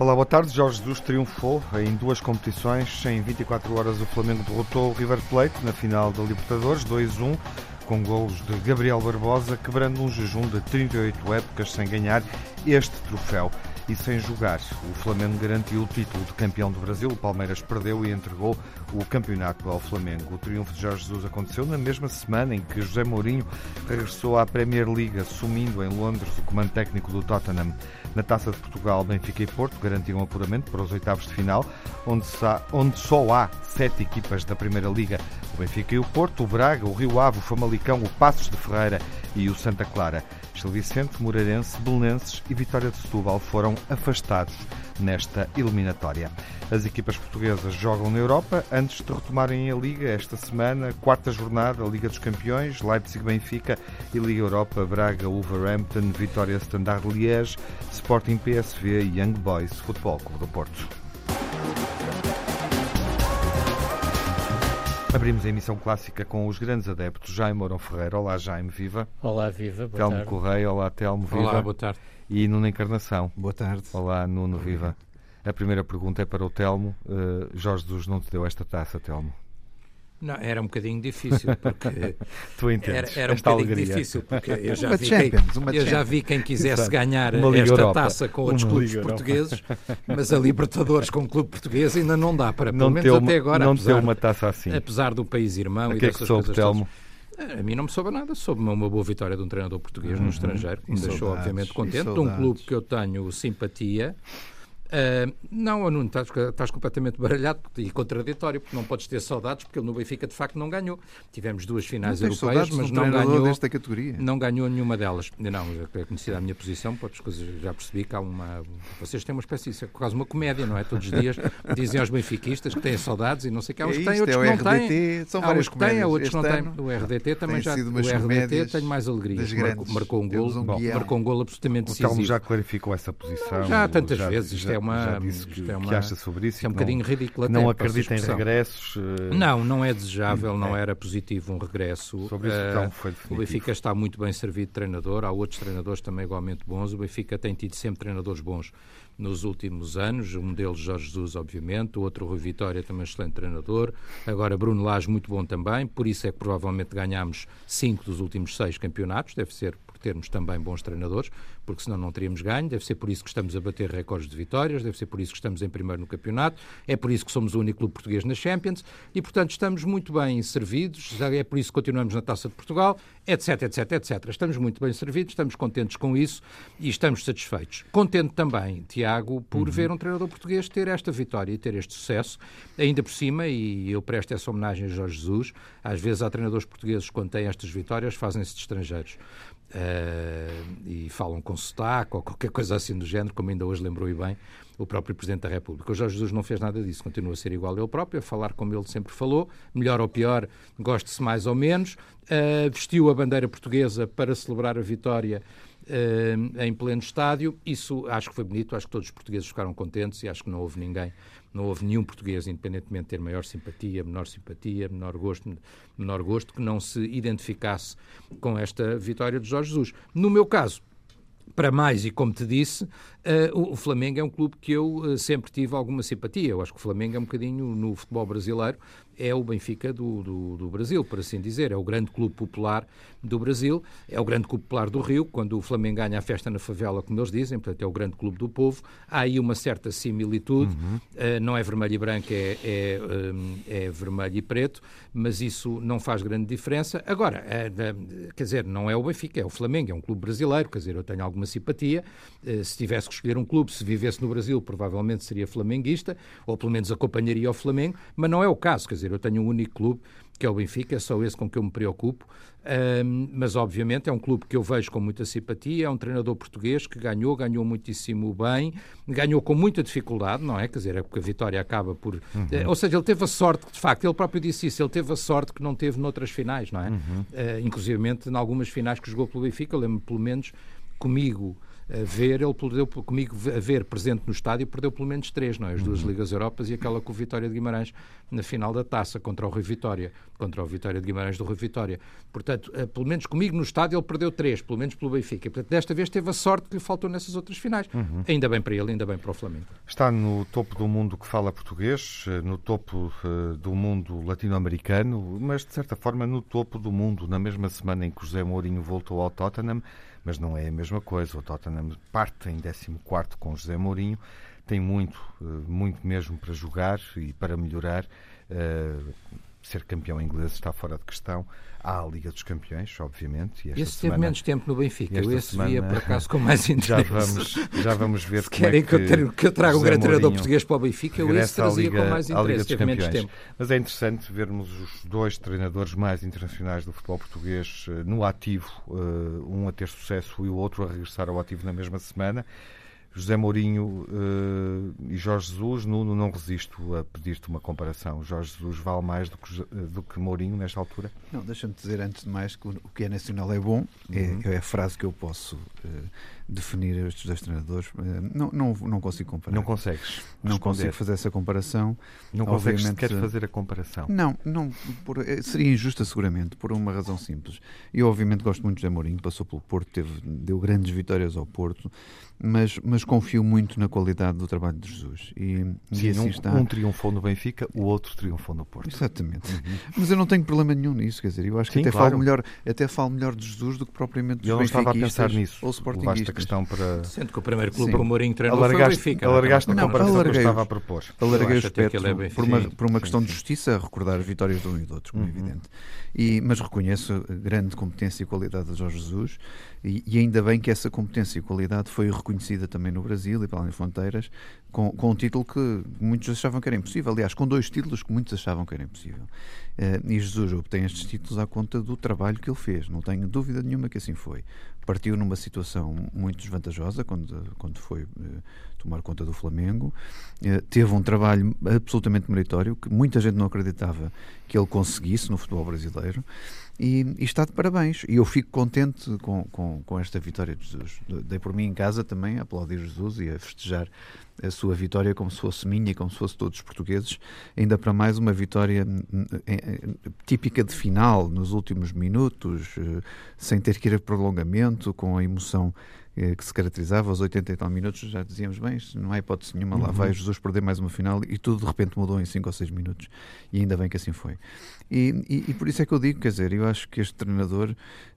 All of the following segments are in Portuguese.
Olá, boa tarde. Jorge Jesus triunfou em duas competições. Em 24 horas, o Flamengo derrotou o River Plate na final da Libertadores, 2-1, com golos de Gabriel Barbosa, quebrando um jejum de 38 épocas sem ganhar este troféu e sem jogar. O Flamengo garantiu o título de campeão do Brasil, o Palmeiras perdeu e entregou o campeonato ao Flamengo. O triunfo de Jorge Jesus aconteceu na mesma semana em que José Mourinho regressou à Premier League, assumindo em Londres o comando técnico do Tottenham. Na Taça de Portugal, Benfica e Porto garantiram apuramento para os oitavos de final, onde, só há sete equipas da Primeira Liga. O Benfica e o Porto, o Braga, o Rio Ave, o Famalicão, o Passos de Ferreira e o Santa Clara. Gil Vicente, Moreirense, Belenenses e Vitória de Setúbal foram afastados nesta eliminatória. As equipas portuguesas jogam na Europa antes de retomarem a Liga esta semana, quarta jornada, Liga dos Campeões, Leipzig-Benfica e Liga Europa, Braga, Wolverhampton, Vitória Standard Liège, Sporting PSV e Young Boys Futebol Clube do Porto. Abrimos a emissão clássica com os grandes adeptos. Jaime Mourão Ferreira. Olá, Jaime, viva. Olá, viva. Boa Telmo tarde. Correia. Olá, Telmo, viva. Olá, boa tarde. E Nuno Encarnação. Boa tarde. Olá, Nuno, viva. A primeira pergunta é para o Telmo. Uh, Jorge Jesus não te deu esta taça, Telmo? Não, era um bocadinho difícil, porque tu entendes, era, era um bocadinho alegria. difícil, porque eu já, uma vi, quem, uma eu já vi quem quisesse Exato. ganhar Uma esta Europa. taça com outros Uma clubes Liga Europa. portugueses, mas a Libertadores com o clube português ainda não dá para, pelo Não menos deu até uma, agora, não apesar, deu uma taça assim. apesar do país irmão A e que é que dessas soube, coisas Telmo? todas. A mim não me soube nada, soube-me uma boa vitória de um treinador português Uhum. no estrangeiro, que me deixou obviamente contente, de um clube que eu tenho simpatia. Ah, não, Nuno, estás, estás completamente baralhado e contraditório, porque não podes ter saudades, porque ele no Benfica de facto não ganhou. Tivemos duas Não finais tens europeias, saudades mas um não ganhou, desta categoria? não ganhou nenhuma delas. Não, é conhecida a minha posição, podes já percebi que há uma. Vocês têm uma espécie, isso é quase uma comédia, não é? Todos os dias dizem aos benfiquistas que têm saudades e não sei o que. Há uns É que têm, isto, outros é que o não têm. São Há uns que têm, há outros que não têm. O RDT também já. sido O RDT tem mais alegria. Marcou, marcou um gol, um bom, marcou um gol absolutamente O Telmo decisivo. já clarificou essa posição. Já tantas já- vezes, isto já- é uma- Já disse que, é que uma- acha sobre isso. É um que bocadinho ridículo Não acredita em regressos. eh, Não, não é desejável, não É. era positivo um regresso. Sobre isso, Eh, então, foi o. Benfica está muito bem servido de treinador, há outros treinadores também igualmente bons. O Benfica tem tido sempre treinadores bons nos últimos anos, um deles Jorge Jesus, obviamente, o outro Rui Vitória, também excelente treinador. Agora Bruno Lage, muito bom também, por isso é que provavelmente ganhámos cinco dos últimos seis campeonatos, deve ser termos também bons treinadores, porque senão não teríamos ganho, deve ser por isso que estamos a bater recordes de vitórias, deve ser por isso que estamos em primeiro no campeonato, é por isso que somos o único clube português na Champions e, portanto, estamos muito bem servidos, é por isso que continuamos na Taça de Portugal, etc, etc, etc. Estamos muito bem servidos, estamos contentes com isso e estamos satisfeitos. Contente também, Tiago, por ver um treinador português ter esta vitória e ter este sucesso, ainda por cima, e eu presto essa homenagem a Jorge Jesus, às vezes há treinadores portugueses, quando têm estas vitórias, fazem-se de estrangeiros. Eh, e falam com sotaque ou qualquer coisa assim do género, como ainda hoje lembrou e bem o próprio Presidente da República. O Jorge Jesus não fez nada disso, continua a ser igual ele próprio, a falar como ele sempre falou, melhor ou pior, goste-se mais ou menos, Eh, vestiu a bandeira portuguesa para celebrar a vitória eh, em pleno estádio. Isso acho que foi bonito, acho que todos os portugueses ficaram contentes e acho que não houve ninguém, não houve nenhum português, independentemente de ter maior simpatia, menor simpatia, menor gosto, menor gosto, que não se identificasse com esta vitória de Jorge Jesus. No meu caso, para mais, e como te disse, eh, o Flamengo é um clube que eu eh, sempre tive alguma simpatia. Eu acho que o Flamengo é um bocadinho, no futebol brasileiro, é o Benfica do, do, do Brasil, por assim dizer. É o grande clube popular do Brasil, é o grande clube popular do Rio. Quando o Flamengo ganha a festa na favela, como eles dizem, portanto, é o grande clube do povo. Há aí uma certa similitude. Eh, não é vermelho e branco, é, é, é vermelho e preto, mas isso não faz grande diferença. Agora, quer dizer, não é o Benfica, é o Flamengo, é um clube brasileiro, quer dizer, eu tenho alguma simpatia. Se tivesse que escolher um clube, se vivesse no Brasil, provavelmente seria flamenguista, ou pelo menos acompanharia o Flamengo, mas não é o caso, quer dizer, eu tenho um único clube, que é o Benfica, é só esse com que eu me preocupo, Ahm, mas obviamente é um clube que eu vejo com muita simpatia, é um treinador português que ganhou, ganhou muitíssimo bem, ganhou com muita dificuldade, não é? Quer dizer, é porque a vitória acaba por... eh, ou seja, ele teve a sorte, de facto, ele próprio disse isso, ele teve a sorte que não teve noutras finais, não é? Eh, inclusivamente, em algumas finais que jogou pelo Benfica, eu lembro pelo menos comigo a ver, ele perdeu comigo a ver presente no estádio, perdeu pelo menos três, não é? As duas uhum. Ligas Europas e aquela com o Vitória de Guimarães na final da taça contra o Rui Vitória, contra o Vitória de Guimarães do Rui Vitória. Portanto, eh, pelo menos comigo no estádio ele perdeu três, pelo menos pelo Benfica. Portanto, desta vez teve a sorte que lhe faltou nessas outras finais. Uhum. Ainda bem para ele, ainda bem para o Flamengo. Está no topo do mundo que fala português, eh, no topo uh, do mundo latino-americano, mas de certa forma no topo do mundo, na mesma semana em que José Mourinho voltou ao Tottenham, mas não é a mesma coisa. O Tottenham parte em 14 com José Mourinho, tem muito, eh, muito mesmo para jogar e para melhorar. Eh, ser campeão inglês está fora de questão. Há a Liga dos Campeões, obviamente. E esse semana, teve menos tempo no Benfica. Eu esse semana, via, por acaso, com mais interesse. Já vamos, já vamos ver Se querem é que, que, eu, que eu traga um grande treinador português para o Benfica, eu esse trazia Liga, com mais interesse. Teve menos tempo. Mas é interessante vermos os dois treinadores mais internacionais do futebol português eh, no ativo, um a ter sucesso e o outro a regressar ao ativo na mesma semana. José Mourinho uh, e Jorge Jesus, Nuno, não resisto a pedir-te uma comparação. Jorge Jesus vale mais do que, do que Mourinho nesta altura? Não, deixa-me dizer antes de mais que o que é nacional é bom, é, uhum. é, é a frase que eu posso uh, definir estes dois treinadores. Uh, não, não, não consigo comparar. Não consegues? Não responder. consigo fazer essa comparação. Não consegues sequer fazer a comparação? Não, não por, seria injusta seguramente, por uma razão simples. Eu obviamente gosto muito de Mourinho, passou pelo Porto, teve, deu grandes vitórias ao Porto, mas, mas confio muito na qualidade do trabalho de Jesus. E, Sim, e assim um, está. um triunfou no Benfica, o outro triunfou no Porto. Exatamente. Uhum. Mas eu não tenho problema nenhum nisso, quer dizer, eu acho que Sim, até, claro. falo melhor, até falo melhor de Jesus do que propriamente dos Eu não estava a pensar nisso. Ou Sportingistas. Questão para... Sendo que o primeiro clube para o Mourinho treinou alargaste, foi o Benfica. É? Alargaste não, a comparação alarguei, que eu estava a propor. Alarguei o espectro é por uma, por uma questão de justiça, recordar as vitórias de um e do outro, como é uhum. evidente. E, mas reconheço grande competência e qualidade de Jorge Jesus e, e, ainda bem que essa competência e qualidade foi reconhecida também no Brasil e para além de fronteiras, com, com um título que muitos achavam que era impossível. Aliás, com dois títulos que muitos achavam que era impossível. Uh, e Jesus obtém estes títulos à conta do trabalho que ele fez. Não tenho dúvida nenhuma que assim foi. Partiu numa situação muito desvantajosa quando, quando foi uh, tomar conta do Flamengo. Uh, teve um trabalho absolutamente meritório que muita gente não acreditava que ele conseguisse no futebol brasileiro e, e, está de parabéns. E eu fico contente com, com, com, esta vitória de Jesus. Dei por mim em casa também a aplaudir Jesus e a festejar a sua vitória como se fosse minha e como se fosse todos os portugueses. Ainda para mais uma vitória típica de final, nos últimos minutos, eh, sem ter que ir a prolongamento, com a emoção eh, que se caracterizava aos 80 e tal minutos, já dizíamos bem, não há hipótese nenhuma, lá vai uhum. Jesus perder mais uma final e tudo de repente mudou em 5 ou 6 minutos e ainda bem que assim foi. E, e, e, por isso é que eu digo, quer dizer, eu acho que este treinador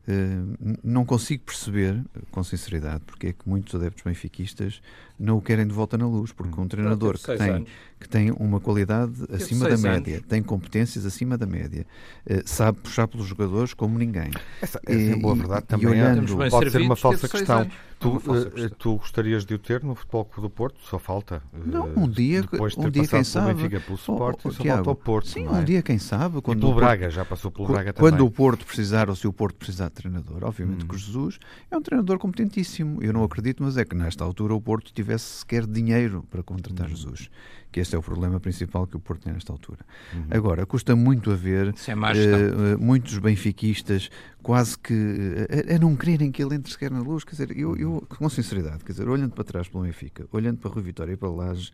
eh, não consigo perceber, com sinceridade, porque é que muitos adeptos benfiquistas não o querem de volta na luz, porque um treinador que tem, que tem uma qualidade acima da média, anos. tem competências acima da média, uh, sabe puxar pelos jogadores como ninguém. Essa, essa e, é boa verdade também. É. Olhando, pode ser uma falsa questão. Tu, uh, tu gostarias de o ter no Futebol Clube do Porto? Só falta. Não, um dia, depois de um dia quem sabe. Benfica pelo Sport, oh, oh, só falta ao Porto. Sim, é? um dia quem sabe. Quando e pelo Braga, já passou pelo Braga também. Quando o Porto precisar, ou se o Porto precisar de treinador, obviamente hum. que o Jesus é um treinador competentíssimo. Eu não acredito, mas é que nesta altura o Porto tivesse sequer dinheiro para contratar hum. Jesus que este é o problema principal que o Porto tem nesta altura. Uhum. Agora, custa muito a ver uh, muitos benfiquistas quase que uh, a, não quererem que ele entre sequer na luz. Quer dizer, eu, eu, com sinceridade, quer dizer, olhando para trás pelo Benfica, olhando para Rui Vitória e para Laje,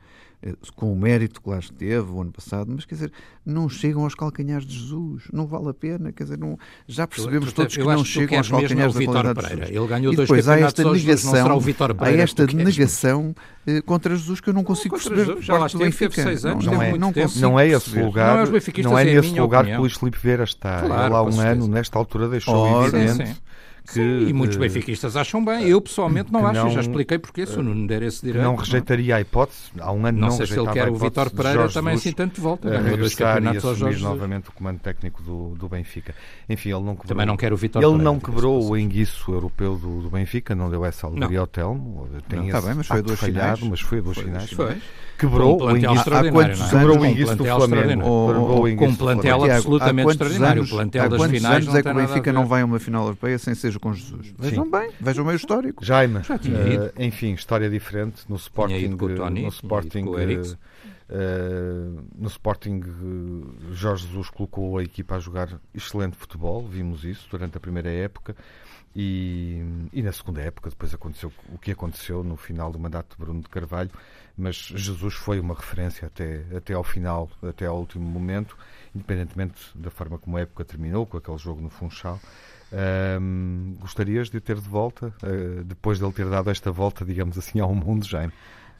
com o mérito que lá esteve o ano passado, mas quer dizer, não chegam aos calcanhares de Jesus, não vale a pena, quer dizer, não, já percebemos todos que não chegam aos calcanhares da qualidade Pereira. de Jesus. Ele ganhou e depois há esta negação, há esta negação contra Jesus que eu não consigo perceber. Jesus, já lá Benfica. Seis anos, não, é, não, não é esse lugar, não é, não é nesse lugar que o Luís Filipe Vieira está. Claro, Ele há um ano, nesta altura, deixou evidente. Que, Sim, e muitos benfiquistas acham bem. Eu pessoalmente não acho, não, já expliquei porque se o Nuno der esse direito. Não rejeitaria a hipótese, há um ano não, não sei se ele quer o Vitor Pereira também assim tanto de volta. Ganhou dois campeonatos e assumir novamente o comando técnico do, do Benfica. Enfim, ele não quebrou. Também não quer o Vitor Ele Pereira, não quebrou o enguiço europeu do, do Benfica, não deu essa alegria ao Telmo. Tem não, esse tá bem, mas foi duas finais. Mas foi a duas finais. Foi quebrou o inguiço, há quantos anos, quebrou o inguiço do Flamengo. Com um plantel absolutamente extraordinário. O plantel das finais anos é que o Benfica não vai a uma final europeia sem seja com Jesus? Vejam bem, vejam bem o histórico. Jaime, uh, enfim, história diferente no Sporting. Tony, no Sporting Uh, no Sporting, Jorge Jesus colocou a equipa a jogar excelente futebol, vimos isso durante a primeira época. E, e, na segunda época, depois aconteceu o que aconteceu no final do mandato de Bruno de Carvalho, mas Jesus foi uma referência até, até ao final, até ao último momento, independentemente da forma como a época terminou, com aquele jogo no Funchal. Um, gostarias de ter de volta, uh, depois de ele ter dado esta volta, digamos assim, ao mundo, Jaime?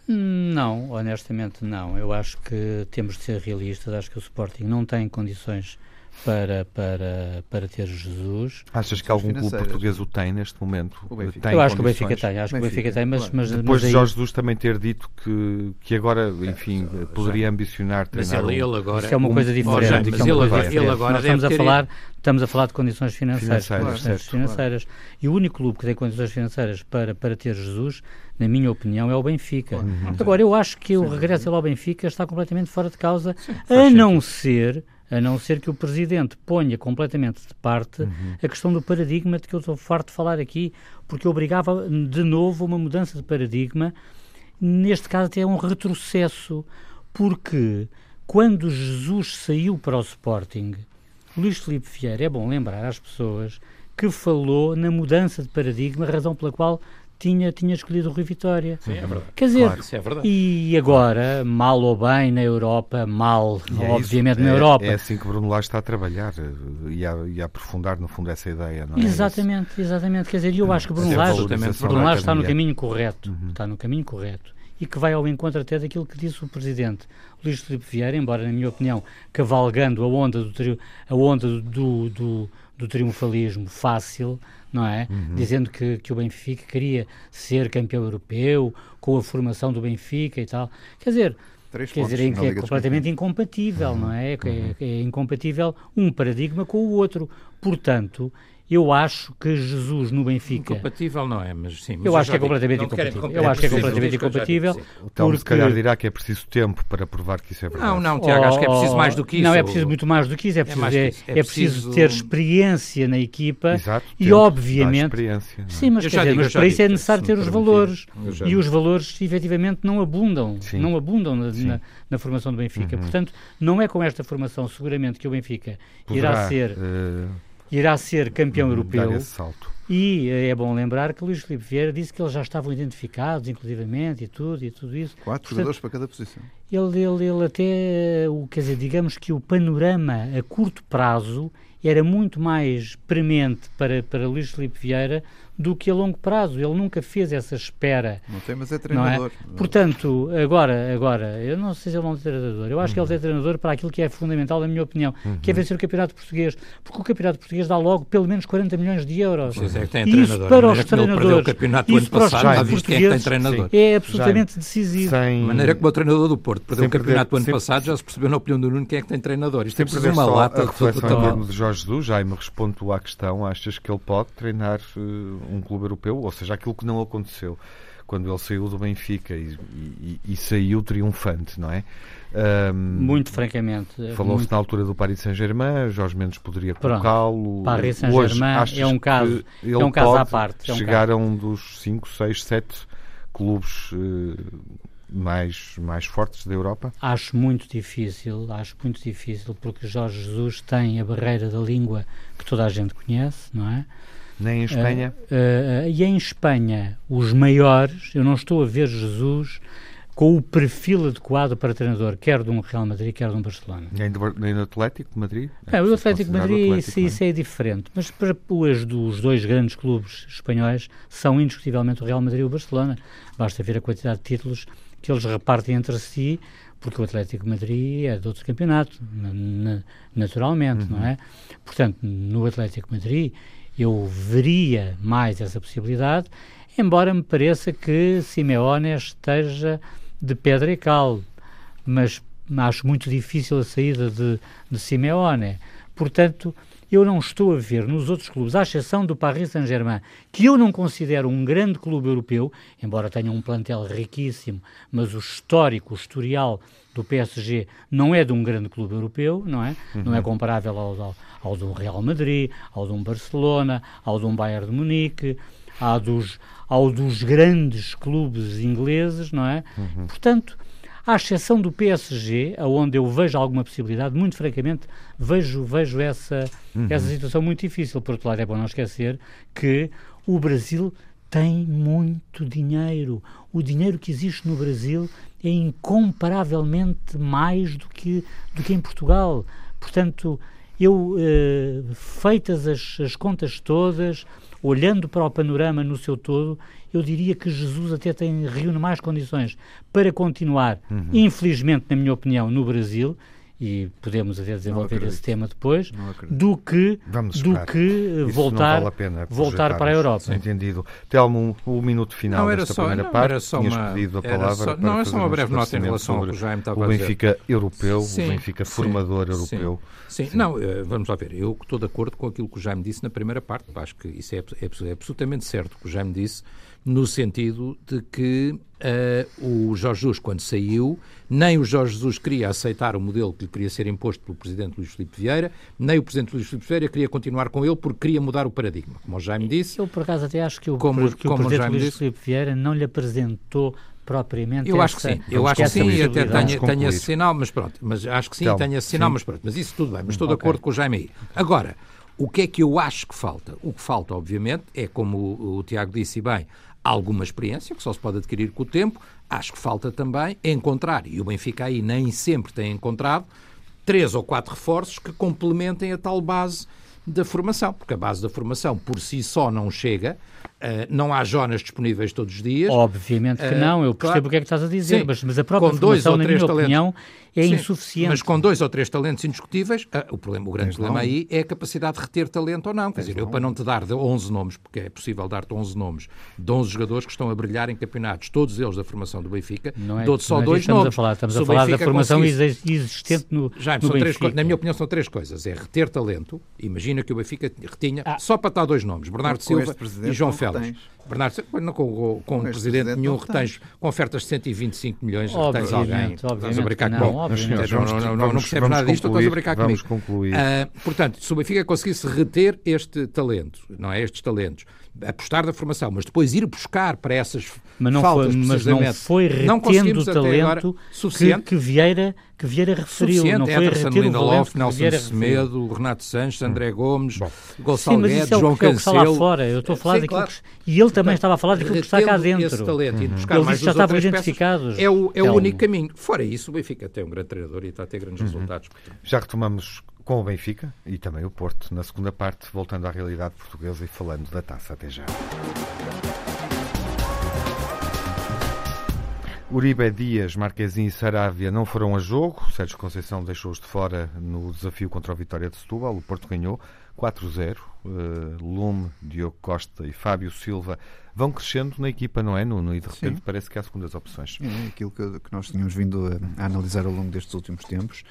Não, honestamente não. Eu acho que temos de ser realistas. Acho que o Sporting não tem condições para, para, para ter Jesus. Achas que algum clube português o tem neste momento? Tem eu acho que o Benfica tem, acho Benfica. que o Benfica tem, mas, mas depois mas de Jorge Jesus também ter dito que, que agora, enfim, é, poderia ambicionar treinar. Mas ele, ele agora isso é uma coisa diferente. Um, mas é ele, ele, ele agora Nós estamos a falar estamos a falar de condições financeiras, financeiras, claro, certo, financeiras. Claro. e o único clube que tem condições financeiras para para ter Jesus na minha opinião, é o Benfica. Uhum. Agora, eu acho que o regresso dele ao Benfica está completamente fora de causa, Sim, a não ser a não ser que o Presidente ponha completamente de parte uhum. a questão do paradigma de que eu estou farto de falar aqui, porque obrigava de novo uma mudança de paradigma, neste caso até um retrocesso, porque quando Jesus saiu para o Sporting, Luís Filipe Vieira, é bom lembrar às pessoas que falou na mudança de paradigma, razão pela qual tinha, tinha escolhido o Rui Vitória. Sim, é verdade. Quer dizer, claro, é verdade. e agora, mal ou bem na Europa, mal, é obviamente, na é, Europa. É assim que Bruno Lage está a trabalhar eh, e a, e a, aprofundar, no fundo, essa ideia, não é? Exatamente, exatamente. Quer dizer, eu acho que Bruno Lage, Bruno Lage está no caminho correto. Uhum. Está no caminho correto. E que vai ao encontro até daquilo que disse o Presidente Luís Filipe Vieira, embora, na minha opinião, cavalgando a onda do, a onda do, do, do triunfalismo fácil, não é? Uhum. Dizendo que, que o Benfica queria ser campeão europeu, com a formação do Benfica e tal. Quer dizer, Três quer dizer, que é completamente incompatível, uhum. não é? É, uhum. é incompatível um paradigma com o outro. Portanto, eu acho que Jesus no Benfica. Incompatível não é, mas sim. Mas eu, acho que é completamente incompatível. Eu acho que é completamente incompatível. Então, porque... se calhar dirá que é preciso tempo para provar que isso é verdade. Não, não, Tiago, acho que é preciso mais do que isso. Não, é preciso muito mais do que isso. É, é preciso, é, é, é preciso ter experiência na equipa Exato, e, obviamente. Experiência, é? Sim, mas, dizer, digo, mas para isso é necessário ter os valores. E os valores, efetivamente, não abundam. Sim. Não abundam na, na, na, formação do Benfica. Uhum. Portanto, não é com esta formação, seguramente, que o Benfica irá ser. Irá ser campeão europeu. E eh, é bom lembrar que Luís Filipe Vieira disse que eles já estavam identificados, inclusivamente, e tudo, e tudo isso. Quatro Portanto, jogadores para cada posição. Ele, ele, ele até, o, quer dizer, digamos que o panorama a curto prazo era muito mais premente para, para Luís Filipe Vieira do que a longo prazo. Ele nunca fez essa espera. Não tem, mas é treinador. É? Portanto, agora, agora, eu não sei se ele é um treinador. Eu acho uhum. que ele é treinador para aquilo que é fundamental, na minha opinião, uhum. que é vencer o Campeonato Português. Porque o Campeonato Português dá logo pelo menos 40 milhões de euros. Pois é, que tem treinador. Isso para os treinadores. o campeonato do ano passado, já visto quem é que tem treinador. É absolutamente já, decisivo. Sem... De maneira como o treinador do Porto perdeu o campeonato do ano passado, já se percebeu na opinião do Nuno quem é que tem treinador. Isto é preciso uma lata de reflexão de Jorge Jesus. Já me responde à questão. Achas que ele pode treinar uh, um clube europeu? ou seja, aquilo que não aconteceu quando ele saiu do Benfica e, e, e saiu triunfante, não é? Um, muito francamente. Falou-se muito... na altura do Paris Saint-Germain, Jorge Mendes poderia colocá-lo. Paris Saint-Germain é um caso, é um caso à parte. É um chegar caso. a um dos 5, 6, 7 clubes uh, mais, mais fortes da Europa? Acho muito difícil, acho muito difícil, porque Jorge Jesus tem a barreira da língua que toda a gente conhece, não é? Nem em Espanha? Uh, uh, e em Espanha, os maiores, eu não estou a ver Jesus com o perfil adequado para treinador, quer de um Real Madrid, quer de um Barcelona. Nem do, nem do Atlético de Madrid? É, o Atlético de Madrid, Atlético, isso, isso, é diferente. Mas para os dos dois grandes clubes espanhóis são indiscutivelmente o Real Madrid e o Barcelona. Basta ver a quantidade de títulos que eles repartem entre si, porque o Atlético de Madrid é de outro campeonato, naturalmente, uhum. não é? Portanto, no Atlético de Madrid eu veria mais essa possibilidade, embora me pareça que Simeone esteja de pedra e cal, mas acho muito difícil a saída de, de Simeone. Portanto, eu não estou a ver nos outros clubes, à exceção do Paris Saint-Germain, que eu não considero um grande clube europeu, embora tenha um plantel riquíssimo, mas o histórico, o historial do PSG não é de um grande clube europeu, não é? Uhum. Não é comparável ao, ao, ao do Real Madrid, ao de um Barcelona, ao de um Bayern de Munique, ao dos, ao dos grandes clubes ingleses, não é? Uhum. Portanto, À exceção do PSG, aonde eu vejo alguma possibilidade, muito francamente, vejo, vejo essa, uhum. essa situação muito difícil. Por outro lado, é bom não esquecer que o Brasil tem muito dinheiro. O dinheiro que existe no Brasil é incomparavelmente mais do que, do que em Portugal. Portanto, eu, eh, feitas as, as contas todas, olhando para o panorama no seu todo, eu diria que Jesus até tem, reúne mais condições para continuar, uhum. infelizmente, na minha opinião, no Brasil, e podemos até desenvolver esse tema depois, do que, do que voltar, vale voltar para a Europa. Entendido. Telmo, o um, minuto final não, era desta só, primeira não, parte, era só tinhas uma, pedido a palavra só, Não, é só uma breve nota em relação ao que o Jaime estava o Benfica europeu, sim, o Benfica sim, formador sim, europeu. Sim, sim. não, eh, vamos lá ver, eu estou de acordo com aquilo que o Jaime disse na primeira parte, acho que isso é, é, é absolutamente certo o que o Jaime disse, no sentido de que uh, o Jorge Jesus, quando saiu, nem o Jorge Jesus queria aceitar o modelo que lhe queria ser imposto pelo Presidente Luís Filipe Vieira, nem o Presidente Luís Filipe Vieira queria continuar com ele porque queria mudar o paradigma, como o Jaime disse. Eu, por acaso, até acho que o, como, que o Presidente Luís disse, Filipe Vieira não lhe apresentou propriamente Eu acho que sim, eu acho que sim e até tenho, tenho esse sinal, mas pronto, mas acho que sim, então, tenho esse sinal, sim. mas pronto, mas isso tudo bem, mas estou de okay. acordo com o Jaime aí. Agora, o que é que eu acho que falta? O que falta, obviamente, é como o, o Tiago disse bem, alguma experiência, que só se pode adquirir com o tempo. Acho que falta também encontrar, e o Benfica aí nem sempre tem encontrado, três ou quatro reforços que complementem a tal base da formação, porque a base da formação por si só não chega, Uh, não há Jonas disponíveis todos os dias. Obviamente que uh, não, eu percebo claro. o que é que estás a dizer, mas, mas, a própria com dois formação, na minha talentos, opinião, é sim, insuficiente. Mas com dois ou três talentos indiscutíveis, uh, o, problema, o grande problema aí é a capacidade de reter talento ou não. Quer dizer, eu para não te dar 11 nomes, porque é possível dar-te 11 nomes, de 11 jogadores que estão a brilhar em campeonatos, todos eles da formação do Benfica, é, dou-te só é dois estamos nomes. A falar, estamos a falar da formação existente no, Já, no três, Na minha opinião são três coisas. É reter talento, imagina que o Benfica retinha, ah. só para estar dois nomes, Bernardo Silva e João Félix. Bernardo, não com, com, com um presidente, presidente nenhum retens, com ofertas de 125 milhões, retens alguém. Estás a brincar não, não, não, não, não percebes nada disto, estás a brincar vamos comigo. concluir. Uh, portanto, se o Benfica conseguisse reter este talento, não é? Estes talentos, apostar na formação, mas depois ir buscar para essas mas não faltas foi, mas não foi retendo o talento suficiente. Que, que, Vieira, que Vieira referiu. Suficiente. Não foi Ederson Lindelof, Nelson Semedo, Renato Sanches, André Gomes, Gonçalo Guedes, é João é Cancelo. lá fora. Eu estou a falar daquilo claro. que, E ele também estava a falar daquilo que está cá dentro. Esse talento, uhum. buscar mais já estavam identificados. É o, é o único caminho. Fora isso, o Benfica tem um grande treinador e está a ter grandes uhum. resultados. Já retomamos com o Benfica e também o Porto na segunda parte, voltando à realidade portuguesa e falando da taça. Até já. Uribe, Dias, Marquezinho e Saravia não foram a jogo. Sérgio Conceição deixou-os de fora no desafio contra o Vitória de Setúbal. O Porto ganhou 4-0. Uh, eh, Lume, Diogo Costa e Fábio Silva vão crescendo na equipa, não é, Nuno? E de repente Sim. parece que há segundas opções. É aquilo que, que nós tínhamos vindo a, a, analisar ao longo destes últimos tempos,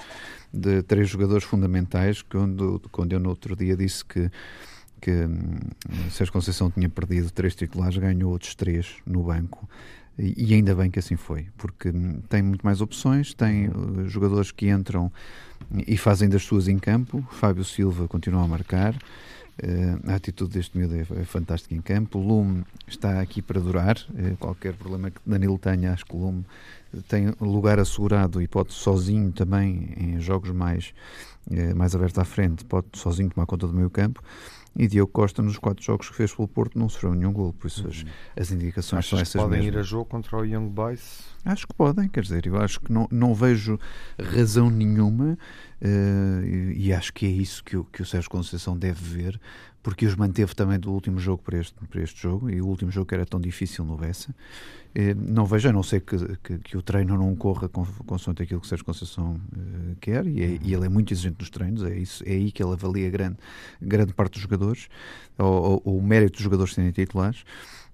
de três jogadores fundamentais, quando, quando eu no outro dia disse que que hum, Sérgio Conceição tinha perdido três titulares, ganhou outros três no banco. E, ainda bem que assim foi, porque tem muito mais opções, tem uh, jogadores que entram e fazem das suas em campo. Fábio Silva continua a marcar. Uh, a atitude deste miúdo é, é fantástica em campo. O Lume está aqui para durar. Uh, qualquer problema que Danilo tenha, acho que o Lume tem lugar assegurado e pode sozinho também, em jogos mais, mais abertos à frente, pode sozinho tomar conta do meio campo. E Diogo Costa, nos quatro jogos que fez pelo Porto, não sofreu nenhum gol. Por isso, as, uhum. as indicações Achas são essas podem mesmas. ir a jogo contra o Young Boys? Acho que podem, quer dizer, eu acho que não, não vejo razão nenhuma e, e, acho que é isso que o, que o Sérgio Conceição deve ver, porque os manteve também do último jogo para este, para este jogo, e o último jogo que era tão difícil no Bessa. Eh, não vejo, a não ser que, que, que, o treino não corra com, consoante aquilo que Sérgio Conceição uh, quer, e, é, e, ele é muito exigente nos treinos, é, isso, é aí que ele avalia grande, grande parte dos jogadores, ou, ou o mérito dos jogadores serem titulares.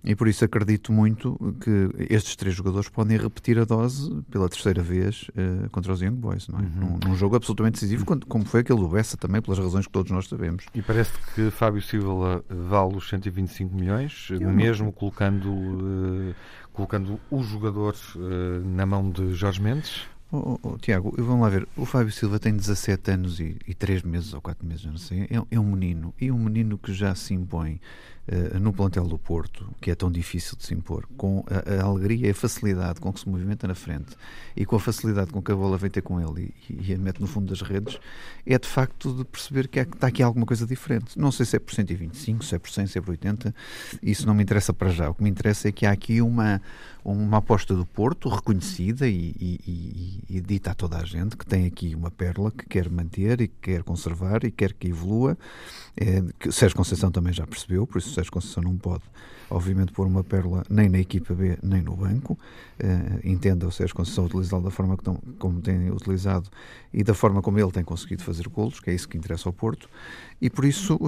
E por isso acredito muito que estes três jogadores podem repetir a dose pela terceira vez uh, contra os Young Boys, não é? Uhum. Num, num, jogo absolutamente decisivo, como foi aquele do Bessa também, pelas razões que todos nós sabemos. E parece que Fábio Silva vale os 125 milhões, Eu mesmo não... colocando, uh, colocando o jogador uh, na mão de Jorge Mendes? Oh, oh, oh, Tiago, vamos lá ver. O Fábio Silva tem 17 anos e, e 3 meses ou 4 meses, não sei. É, é, um menino. E um menino que já se impõe uh, no plantel do Porto, que é tão difícil de se impor, com a, a, alegria e a facilidade com que se movimenta na frente e com a facilidade com que a bola vem ter com ele e, e a mete no fundo das redes, é de facto de perceber que, que está aqui alguma coisa diferente. Não sei se é por 125, se é por 100, se é por 80, isso não me interessa para já. O que me interessa é que há aqui uma, uma aposta do Porto reconhecida e, e, e, e, dita a toda a gente que tem aqui uma pérola que quer manter e que quer conservar e quer que evolua. É, que Sérgio Conceição também já percebeu, por isso Sérgio Conceição não pode, obviamente, pôr uma pérola nem na equipa B nem no banco. É, entenda o Sérgio Conceição utilizá-lo da forma que tão, como tem utilizado e da forma como ele tem conseguido fazer golos, que é isso que interessa ao Porto. E por isso,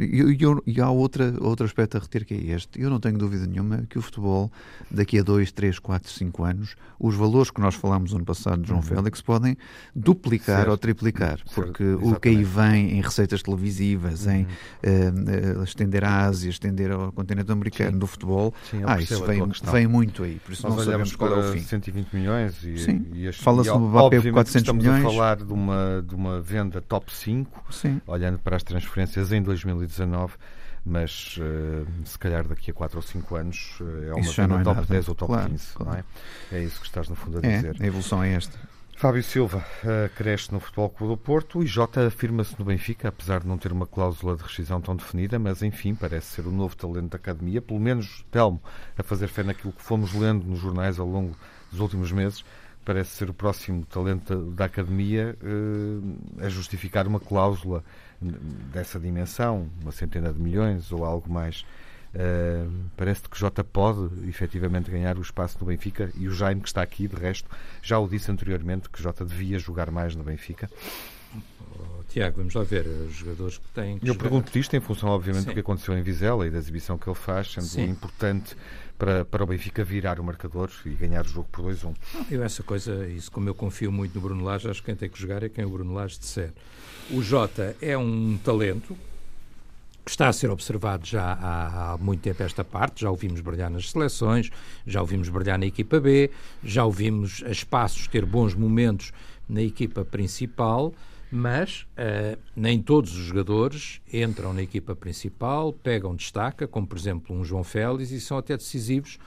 eh, e, e há outra, outro aspecto a reter que é este. Eu não tenho dúvida nenhuma que o futebol, daqui a 2, 3, 4, 5 anos, os valores que nós falámos ano passado de João uhum. Félix podem duplicar certo. ou triplicar. Porque certo. o que aí vem em receitas televisivas, uhum. em uh, uh, estender à Ásia, estender ao continente americano Sim. do futebol, Sim, ah, isso vem, vem muito aí. Por isso nós não sabemos qual é o fim. 120 milhões e, Sim. e fala-se no Mbappé por 400 milhões. Estamos a falar de uma, de uma venda top 5, Sim. olhando para as transferências em 2019 mas uh, se calhar daqui a 4 ou 5 anos uh, é uma venda é top nada. 10 ou top claro, 15, claro. é? É isso que estás no fundo a é, dizer. É, a evolução é esta. Fábio Silva uh, cresce no Futebol Clube do Porto e Jota afirma-se no Benfica, apesar de não ter uma cláusula de rescisão tão definida, mas enfim, parece ser o novo talento da academia, pelo menos, Telmo, a fazer fé naquilo que fomos lendo nos jornais ao longo dos últimos meses, parece ser o próximo talento da, academia uh, a justificar uma cláusula dessa dimensão, uma centena de milhões ou algo mais. Uh, parece que Jota pode efetivamente ganhar o espaço no Benfica e o Jaime, que está aqui, de resto, já o disse anteriormente que Jota devia jogar mais no Benfica. Tiago, vamos lá ver os jogadores que têm. Que Eu pergunto isto em função, obviamente, Sim. do que aconteceu em Vizela e da exibição que ele faz, sendo Sim. importante para, para o Benfica virar o marcador e ganhar o jogo por 2-1. Eu, essa coisa, isso como eu confio muito no Bruno Lage, acho que quem tem que jogar é quem o Bruno Lage disser. O Jota é um talento que está a ser observado já há, há, muito tempo esta parte, já o vimos brilhar nas seleções, já o vimos brilhar na equipa B, já o vimos a espaços ter bons momentos na equipa principal mas uh, nem todos os jogadores entram na equipa principal, pegam destaca, como por exemplo um João Félix, e são até decisivos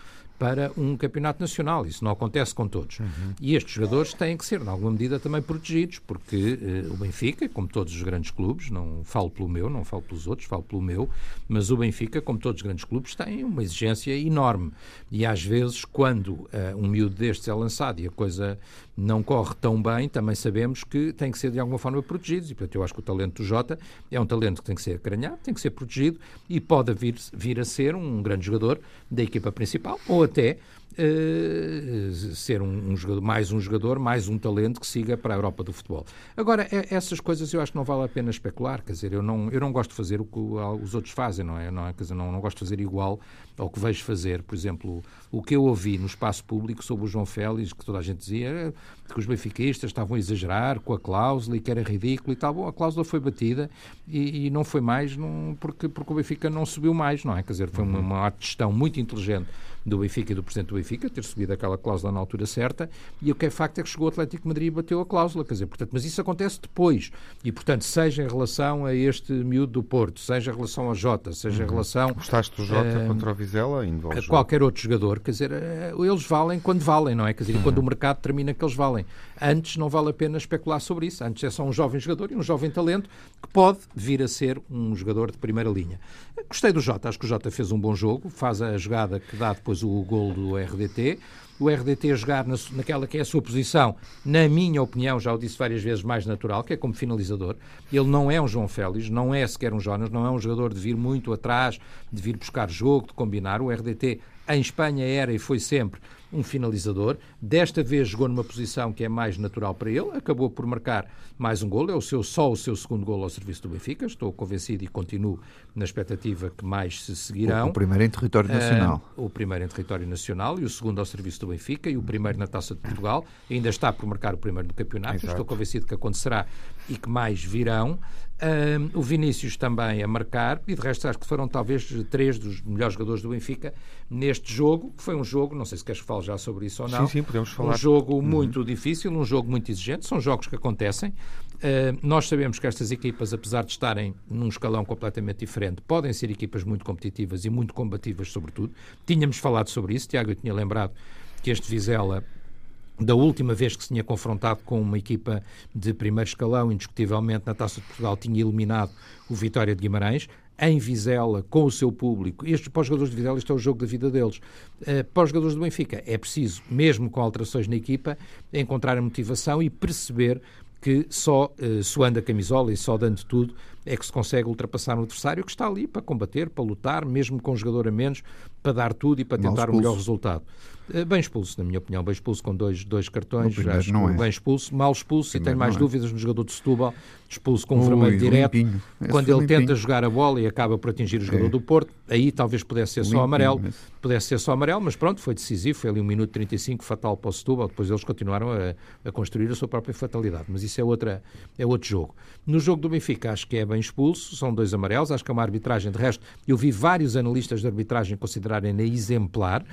para um campeonato nacional. Isso não acontece com todos. Uhum. E estes jogadores têm que ser, em alguma medida, também protegidos, porque uh, o Benfica, como todos os grandes clubes, não falo pelo meu, não falo pelos outros, falo pelo meu, mas o Benfica, como todos os grandes clubes, tem uma exigência enorme. E às vezes, quando uh, um miúdo destes é lançado e a coisa não corre tão bem, também sabemos que tem que ser de alguma forma protegido. E, portanto, eu acho que o talento do Jota é um talento que tem que ser acaranhado, tem que ser protegido e pode vir, vir a ser um grande jogador da equipa principal ou até uh, ser um, um, jogador, mais um jogador, mais um talento que siga para a Europa do futebol. Agora, é, essas coisas eu acho que não vale a pena especular, quer dizer, eu não, eu não gosto de fazer o que os outros fazem, não é? Não é? Quer dizer, não, não gosto de fazer igual ao que vejo fazer. Por exemplo, o que eu ouvi no espaço público sobre o João Félix, que toda a gente dizia que os benfiquistas estavam a exagerar com a cláusula e que era ridículo e tal. Bom, a cláusula foi batida e, e não foi mais num, porque, porque o Benfica não subiu mais, não é? Quer dizer, foi uma, uma gestão muito inteligente do Benfica e do Presidente do Benfica, ter subido aquela cláusula na altura certa, e o que é facto é que chegou o Atlético de Madrid e bateu a cláusula, quer dizer, portanto, mas isso acontece depois, e portanto, seja em relação a este miúdo do Porto, seja em relação ao Jota, seja em uhum. relação... Gostaste do Jota uh, contra o Vizela? Indo a qualquer outro jogador, quer dizer, uh, eles valem quando valem, não é? Quer dizer, uhum. quando o mercado determina que eles valem. Antes não vale a pena especular sobre isso, antes é só um jovem jogador e um jovem talento que pode vir a ser um jogador de primeira linha. Gostei do Jota, acho que o Jota fez um bom jogo, faz a jogada que dá depois o gol do RDT. O RDT jogar na, naquela que é a sua posição, na minha opinião, já o disse várias vezes, mais natural, que é como finalizador. Ele não é um João Félix, não é sequer um Jonas, não é um jogador de vir muito atrás, de vir buscar jogo, de combinar. O RDT em Espanha era e foi sempre um finalizador. Desta vez jogou numa posição que é mais natural para ele, acabou por marcar mais um gol, é o seu, só o seu segundo gol ao serviço do Benfica. Estou convencido e continuo na expectativa que mais se seguirão. O, primeiro em território ah, nacional. Uh, o primeiro em território nacional e o segundo ao serviço do Benfica e o primeiro na Taça de Portugal. Ainda está por marcar o primeiro no campeonato. Exato. Estou convencido que acontecerá e que mais virão. O Vinícius também a marcar, e de resto acho que foram talvez três dos melhores jogadores do Benfica neste jogo, que foi um jogo, não sei se queres que fale já sobre isso ou não. Sim, sim, podemos falar. Um jogo uhum. muito difícil, um jogo muito exigente, são jogos que acontecem. Uh, nós sabemos que estas equipas, apesar de estarem num escalão completamente diferente, podem ser equipas muito competitivas e muito combativas, sobretudo. Tínhamos falado sobre isso, Tiago, eu tinha lembrado que este Vizela da última vez que se tinha confrontado com uma equipa de primeiro escalão, indiscutivelmente na Taça de Portugal, tinha eliminado o Vitória de Guimarães. Em Vizela, com o seu público, estes para os jogadores de Vizela, este é o jogo da vida deles. Uh, para os jogadores do Benfica, é preciso, mesmo com alterações na equipa, encontrar a motivação e perceber que só uh, suando a camisola e só dando tudo é que se consegue ultrapassar um adversário que está ali para combater, para lutar, mesmo com um jogador a menos, para dar tudo e para tentar o melhor resultado. Eh, bem expulso, na minha opinião, bem expulso com dois, dois cartões, acho não é. bem expulso, mal expulso e tenho mais é. dúvidas no jogador de Setúbal, expulso com um vermelho direto, quando ele limpinho. tenta jogar a bola e acaba por atingir o jogador é. do Porto, aí talvez pudesse ser limpinho, só amarelo, mas... pudesse ser só amarelo, mas pronto, foi decisivo, foi ali um minuto 35 fatal para o Setúbal, depois eles continuaram a, a construir a sua própria fatalidade, mas isso é, outra, é outro jogo. No jogo do Benfica acho que é bem expulso, são dois amarelos, acho que é uma arbitragem, de resto, eu vi vários analistas de arbitragem considerarem-na exemplar,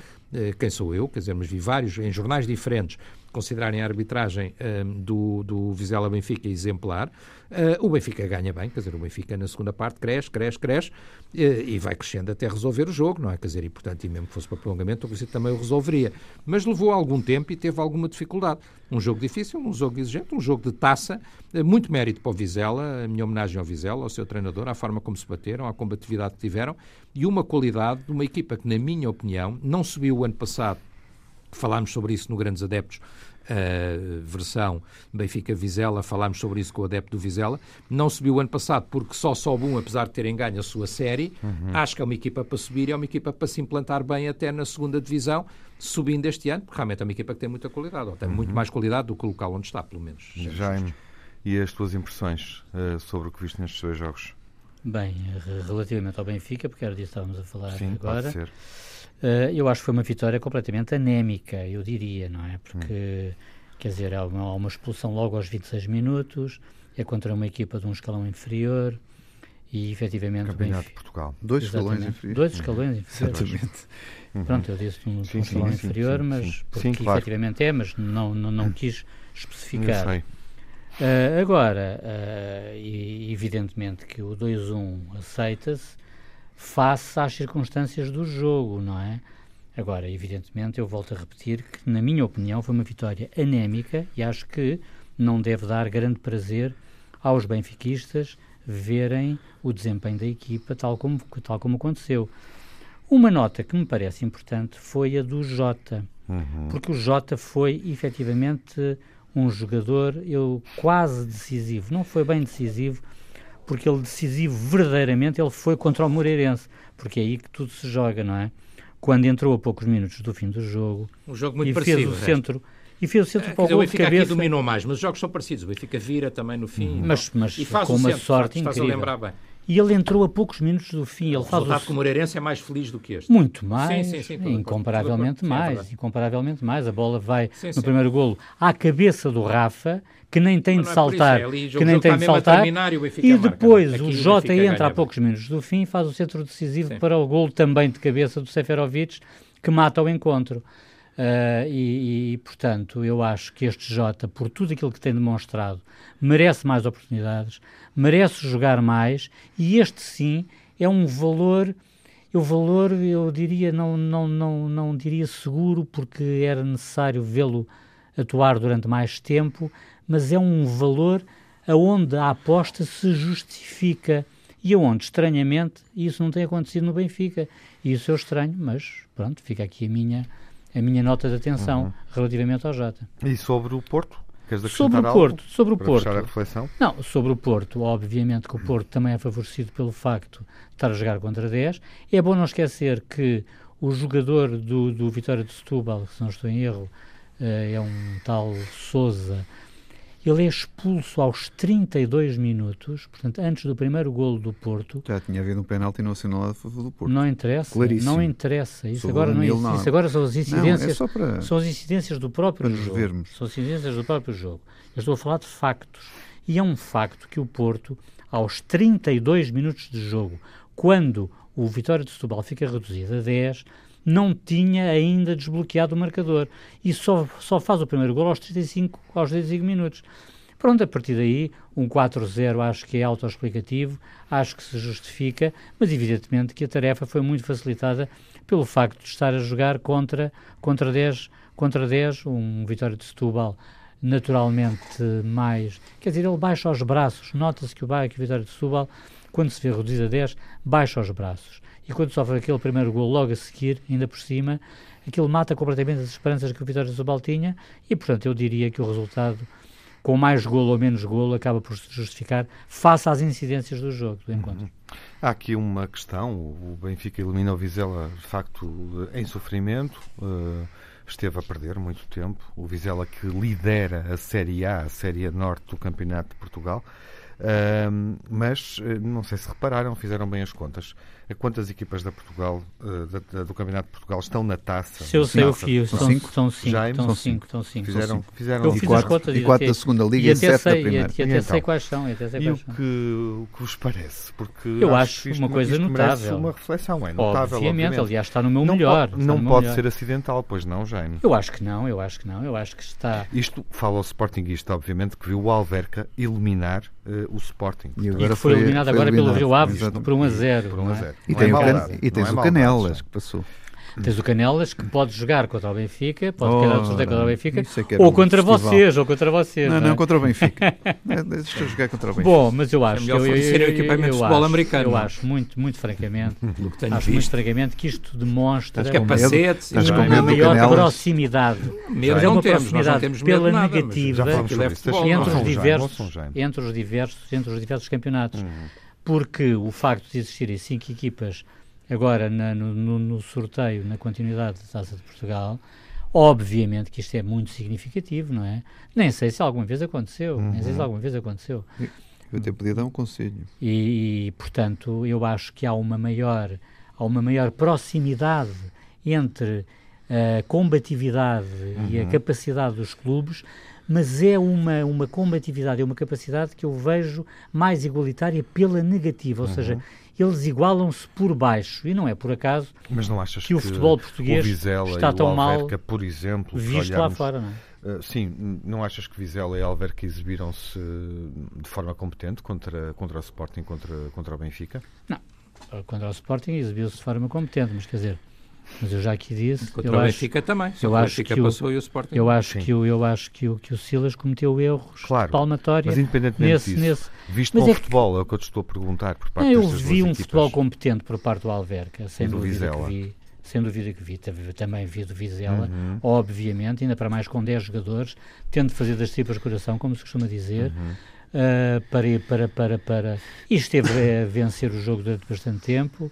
quem sou eu, quer dizer, mas vi vários em jornais diferentes considerarem a arbitragem um, ehm, do, do Vizela Benfica exemplar. Uh, o Benfica ganha bem, quer dizer, o Benfica na segunda parte cresce, cresce, cresce uh, e vai crescendo até resolver o jogo, não é? Quer dizer, e portanto, e mesmo que fosse para prolongamento, o Benfica também o resolveria. Mas levou algum tempo e teve alguma dificuldade. Um jogo difícil, um jogo exigente, um jogo de taça, uh, muito mérito para o Vizela, a minha homenagem ao Vizela, ao seu treinador, à forma como se bateram, à combatividade que tiveram e uma qualidade de uma equipa que, na minha opinião, não subiu o ano passado falámos sobre isso no Grandes Adeptos, uh, versão Benfica-Vizela, falámos sobre isso com o adepto do Vizela. Não subiu o ano passado porque só sobe um, apesar de terem ganho a sua série. Uhum. Acho que é uma equipa para subir e é uma equipa para se implantar bem até na segunda divisão, subindo este ano, porque realmente é uma equipa que tem muita qualidade, ou tem uhum. muito mais qualidade do que o local onde está, pelo menos. Jaime, e as tuas impressões uh, sobre o que viste nestes dois jogos? Bem, relativamente ao Benfica, porque era disso que estávamos a falar Sim, agora. Pode ser. Uh, eu acho que foi uma vitória completamente anémica, eu diria, não é? Porque, hum. quer dizer, há uma, há uma expulsão logo aos 26 minutos, é contra uma equipa de um escalão inferior e efetivamente. Campeonato de Portugal. Dois escalões inferiores. Dois escalões inferiores. Exatamente. Uhum. Pronto, eu disse um, sim, um escalão sim, inferior, sim, mas porque claro. efetivamente é, mas não, não, não hum. quis especificar. sei. Uh, agora, uh, e, evidentemente que o 2-1 aceita-se, face às circunstâncias do jogo, não é? Agora, evidentemente, eu volto a repetir que, na minha opinião, foi uma vitória anémica e acho que não deve dar grande prazer aos benfiquistas verem o desempenho da equipa tal como, tal como aconteceu. Uma nota que me parece importante foi a do Jota, uhum. porque o Jota foi efetivamente um jogador eu, quase decisivo. Não foi bem decisivo, porque ele decisivo verdadeiramente ele foi contra o Moreirense, porque é aí que tudo se joga, não é? Quando entrou a poucos minutos do fim do jogo, um jogo muito e parecido, fez o centro e fez o centro é, para o gol de cabeça. Aqui dominou mais, mas os jogos são parecidos. O Benfica vira também no fim. Mas, mas e faz com uma centro, sorte incrível. Faz bem. E ele entrou a poucos minutos do fim. Ele o faz resultado o... com o Moreirense é mais feliz do que este. Muito mais. Sim, sim, sim, incomparavelmente mais. Sim, é incomparavelmente mais. A bola vai no primeiro golo à cabeça do Rafa que nem tem de é saltar, é que nem tem de saltar, e depois o Jota entra a poucos minutos do fim e faz o centro decisivo para o gol também de cabeça do Seferovic, que mata o encontro. Uh, e, e, portanto, eu acho que este Jota, por tudo aquilo que tem demonstrado, merece mais oportunidades, merece jogar mais, e este sim é um valor, o valor, eu diria, não, não, não, não diria seguro, porque era necessário vê-lo atuar durante mais tempo, mas é um valor aonde a aposta se justifica e aonde, estranhamente, isso não tem acontecido no Benfica. E isso eu estranho, mas pronto, fica aqui a minha, a minha nota de atenção uhum. relativamente ao Jota. E sobre o Porto? sobre o Porto, sobre o Porto. A reflexão? Não, sobre o Porto, obviamente que o Porto também é favorecido pelo facto de estar a jogar contra 10. É bom não esquecer que o jogador do, do Vitória de Setúbal, se não estou em erro, eh, é um tal Souza, ele é expulso aos 32 minutos, portanto, antes do primeiro golo do Porto. Já tinha havido um penalti no assinalado a favor do Porto. Não interessa, Claríssimo. não interessa. Isso agora não, não, Isso agora são as incidências, não, é para, são as incidências do próprio jogo. Vermos. São as incidências do próprio jogo. Eu estou a falar de factos. E é um facto que o Porto, aos 32 minutos de jogo, quando o Vitória de Setúbal fica reduzido a 10, não tinha ainda desbloqueado o marcador e só, só faz o primeiro gol aos 35, aos 35 minutos. Pronto, a partir daí, um 4-0 acho que é autoexplicativo, acho que se justifica, mas evidentemente que a tarefa foi muito facilitada pelo facto de estar a jogar contra, contra, 10, contra 10, um Vitória de Setúbal naturalmente mais. Quer dizer, ele baixa os braços. Nota-se que o, que o Vitória de Setúbal, quando se vê reduzido a 10, baixa os braços. E quando sofre aquele primeiro gol logo a seguir, ainda por cima, aquilo mata completamente as esperanças que o Vitória de Setúbal tinha. E, portanto, eu diria que o resultado, com mais golo ou menos golo, acaba por se justificar face às incidências do jogo, do encontro. Uhum. Há aqui uma questão. O Benfica elimina o Vizela, de facto, em sofrimento. Uh esteve a perder muito tempo. O Vizela que lidera a Série A, a Série Norte do Campeonato de Portugal. Uh, mas eh, não sei se repararam, fizeram bem as contas quantas equipas da Portugal, uh, da, da, do Campeonato de Portugal estão na taça? Se eu sei o fio, são cinco. São cinco, Já, são cinco, são cinco. Fizeram, fizeram eu fiz quatro, as contas e quatro da segunda liga e, e sete da primeira. E, e até sei quais são. E, até sei e quais o, que, o que vos parece? Porque eu acho, acho uma coisa isto notável. uma reflexão, é notável. Obviamente, aliás, está no meu não melhor. Pode, não pode melhor. ser acidental, pois não, Jaime? Eu acho que não, eu acho que não, eu acho que está... Isto fala o Sportingista, obviamente, que viu o Alverca eliminar uh, o Sporting. E, agora e foi, eliminado agora pelo Rio Ave por 1 a 0. Por 1 a 0. E tem o é Canelas que passou. Tens o Canelas que pode jogar contra o Benfica, pode oh, querer contra o Benfica, é ou contra festival. vocês, ou contra vocês. Não, não, não contra o Benfica. Deixa eu jogar contra o Benfica. Bom, mas eu acho. É melhor fornecer o equipamento de futebol americano. Eu acho, muito, muito francamente, acho muito francamente que isto demonstra que capacetes, uma, uma maior Canelas. proximidade. Medo é uma proximidade temos, pela nada, negativa entre, os diversos, entre, os diversos, entre os diversos campeonatos. Porque o facto de existirem cinco equipas agora na, no, no, no, sorteio, na continuidade da Taça de Portugal, obviamente que isto é muito significativo, não é? Nem sei se alguma vez aconteceu, uhum. nem sei se uhum. alguma vez aconteceu. Eu até podia dar um conselho. E, e, portanto, eu acho que há uma maior, há uma maior proximidade entre a combatividade uhum. e a uhum. capacidade dos clubes, mas é uma, uma combatividade, é uma capacidade que eu vejo mais igualitária pela negativa, ou uhum. seja, eles igualam-se por baixo. E não é por acaso Mas não achas que o futebol português está tão mal por exemplo, visto olharmos, lá fora, não é? Uh, sim, não achas que Vizela e Alverca exibiram-se de forma competente contra, contra o Sporting, contra, contra o Benfica? Não, contra o Sporting exibiu-se de forma competente, mas quer dizer, mas eu já aqui disse. Contra o Benfica acho, também. Eu acho que passou o, e o Sporting. Eu acho, que o, eu acho que o, que o Silas cometeu erros claro, palmatórios. Mas independentemente nesse, disso, nesse, visto mas bom é futebol, é o que eu te estou a perguntar por parte Eu vi um equipas. futebol competente por parte do Alverca, sem dúvida Vizela. que vi. Sem dúvida que vi, também vi do Vizela, uhum. obviamente, ainda para mais com 10 jogadores, tendo de fazer das tripas coração, como se costuma dizer, uhum. uh, para, para, para, para. E esteve a vencer o jogo durante bastante tempo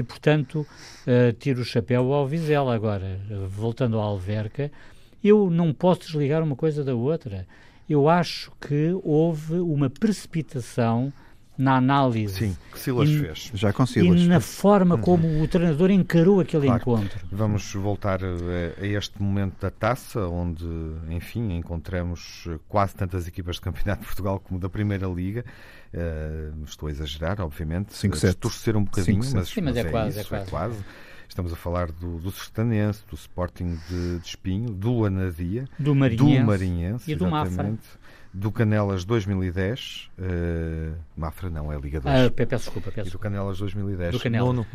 e, portanto, uh, tiro o chapéu ao Vizela. Agora, voltando à Alverca, eu não posso desligar uma coisa da outra. Eu acho que houve uma precipitação na análise. Sim, que Silas e, fez. Já com Silas. E na forma uhum. como o treinador encarou aquele claro. encontro. Vamos voltar a, a, este momento da taça, onde, enfim, encontramos quase tantas equipas de Campeonato de Portugal como da Primeira Liga. Uh, estou a exagerar, obviamente. 5 7 Torcer um bocadinho, mas, Sim, mas, é, é, quase, isso, é, quase. é quase. Estamos a falar do, do Sertanense, do Sporting de, de Espinho, do Anadia, do Marinhense, do Marinhense e do Mafra. Do Canelas 2010, uh, Mafra não, é Liga 2. Ah, peço desculpa, peço E do Canelas 2010. Do Canelas. Nono.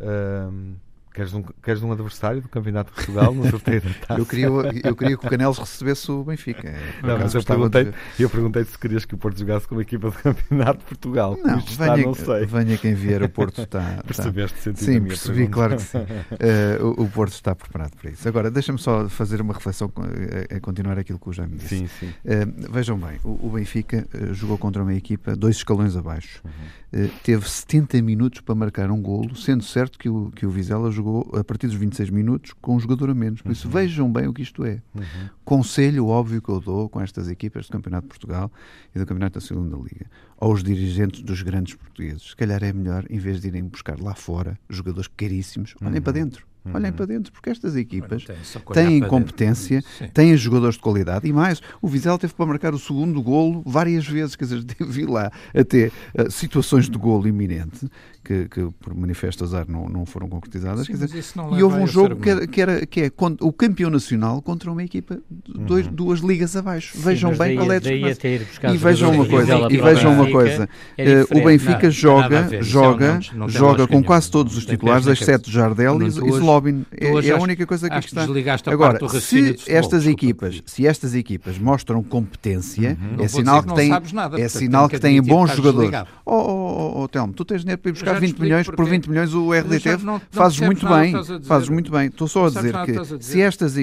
Uh, Queres um, queres um adversário do Campeonato de Portugal no sorteio da taça? eu, queria, eu queria que o Canelos recebesse o Benfica. É, não, mas eu perguntei, de... eu perguntei se querias que o Porto jogasse como equipa do Campeonato de Portugal. Não, venha, está, não sei. venha quem vier, o Porto está... Percebeste está... Sim, percebi, pergunta. claro que sim. Uh, o, o, Porto está preparado para isso. Agora, deixa-me só fazer uma reflexão a, a, continuar aquilo que o Jaime disse. Sim, sim. Uh, vejam bem, o, o Benfica uh, jogou contra uma equipa dois escalões abaixo. Uhum. teve 70 minutos para marcar um golo, sendo certo que o, que o Vizela jogou a partir dos 26 minutos com um jogador a menos. Por isso, uhum. vejam bem o que isto é. Uhum. Conselho óbvio que eu dou com estas equipas do Campeonato de Portugal e do Campeonato da Segunda Liga, aos dirigentes dos grandes portugueses. Se calhar é melhor, em vez de irem buscar lá fora jogadores caríssimos, olhem uhum. para dentro. Uhum. Olhem para dentro, porque estas equipas têm competência, têm jogadores de qualidade e mais, o Vizela teve para marcar o segundo golo várias vezes, quer dizer, teve lá até uh, situações de golo iminente que, que, por manifesto azar não, não foram concretizadas. Sim, dizer, e houve um jogo que, era, que, era, que é o campeão nacional contra uma equipa dois, uhum. duas ligas abaixo. Sim, vejam bem qual é a E vejam uma coisa, e vejam uma coisa. É o Benfica joga, joga, não, não joga com quase todos os titulares, exceto Jardel e Slobin. É, é a única coisa que está. Agora, se estas equipas, se estas equipas mostram competência, uhum. é sinal que têm, é sinal que têm bons jogadores. Oh, Telmo, tu tens dinheiro para ir buscar 20 milhões, por 20 milhões o RDT fazes muito bem, fazes muito bem. Estou só a dizer que se estas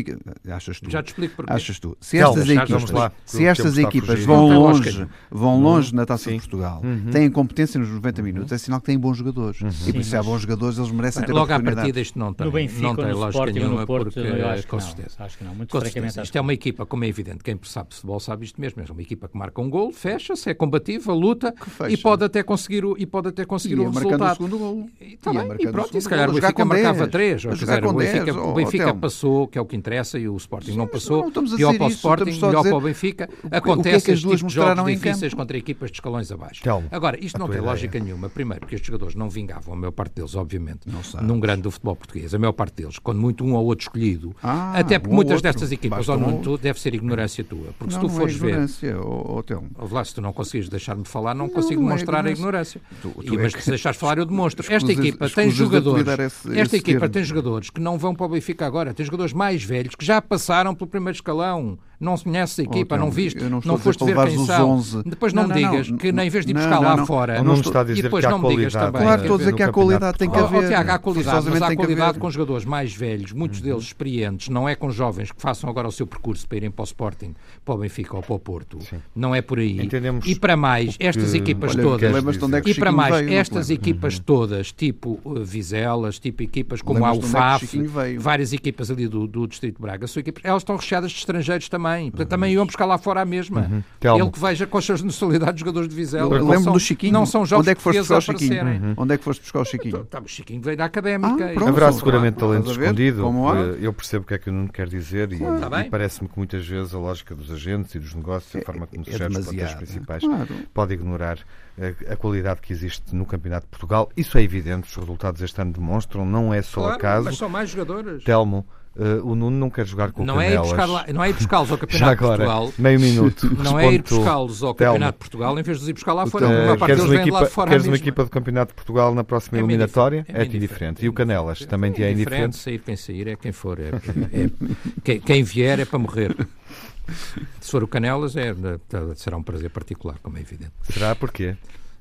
achas tu, já te explico porquê. achas tu, se estas equipas, se estas equipas vão longe, vão uhum. longe na Taça de Portugal, uhum. têm competência nos 90 minutos, é sinal que têm bons jogadores. Uhum. E por isso há bons jogadores, eles merecem ter Logo à partida isto não tem, no Benfica, não tem lógica nenhuma, porque com certeza. Acho que não, muito francamente. Isto é uma equipa, como é evidente, quem sabe futebol sabe isto mesmo, é uma equipa que marca um gol, fecha-se, é combativa, luta e pode até conseguir o, e pode até conseguir o resultado. E, tá bem, e pronto, e se calhar o Benfica marcava 3. Ou, dizer, o Benfica, o Benfica passou, que é o que interessa, e o Sporting Sim, não passou. Não pior para o Sporting, melhor para o Benfica. Acontece este tipo de jogos difíceis contra equipas de escalões abaixo. Agora, isto não tem lógica nenhuma. Primeiro, porque estes jogadores não vingavam, a maior parte deles, obviamente, num grande do futebol português. A maior parte deles, quando muito um ou outro escolhido. Ah, até porque muitas destas equipas, ou não, tu, deve ser ignorância tua. Porque se tu fores ver. Lá, se tu não conseguires deixar-me falar, não consigo demonstrar a ignorância. Mas se deixares falar, eu demonstro. Esta equipa tem jogadores. Esse, esta equipa termo. tem jogadores que não vão para o Benfica agora, tem jogadores mais velhos que já passaram pelo primeiro escalão não se conhece a equipa, oh, não viste, não, não foste ver quem são. 11. Depois não, não me digas que nem vez de ir buscar lá fora. Não, está a dizer e depois não me digas também. Claro, estou a dizer que há qualidade, tem que haver. Tiago, há qualidade, mas há qualidade com jogadores mais velhos, muitos deles experientes, não é com jovens que façam agora o seu percurso para irem para o Sporting, para o Benfica ou para o Porto. Não é por aí. E para mais, estas equipas todas, e para mais, estas equipas todas, tipo uh, Vizelas, tipo equipas como a UFAF, várias equipas ali do Distrito de Braga, elas estão recheadas de estrangeiros também. Portanto, também iam buscar lá fora a mesma. Uhum. Ele que veja com as suas nacionalidades de jogadores de Vizela. Eu lembro são, do Chiquinho. Não são jogos Onde é que foste buscar o Chiquinho? Uhum. Onde é que foste buscar o Chiquinho? Tá, o Chiquinho veio da Académica. Ah, pronto, Haverá seguramente talento escondido. Eh, eu percebo o que é que o Nuno quer dizer e, tá e parece-me que muitas vezes a lógica dos agentes e dos negócios, a é, forma como se é gera os papéis principais, claro. pode ignorar a, a, qualidade que existe no Campeonato de Portugal. Isso é evidente, os resultados este ano demonstram, não é só claro, acaso. Mas são mais jogadores. Telmo, Uh, o Nuno não quer jogar com não é ir lá, Não é ir buscá-los ao Campeonato de Portugal. Meio minuto. Não é ir buscá-los ao Campeonato de Portugal em vez de os ir buscar lá fora. Uh, queres uma equipa, fora queres uma equipa do Campeonato de Portugal na próxima é eliminatória? É, é indiferente. E o Canelas também te é indiferente? Sair quem sair é quem for. É, é, quem, quem vier é para morrer. Se for o Canelas, é, será um prazer particular, como é evidente. Será porquê?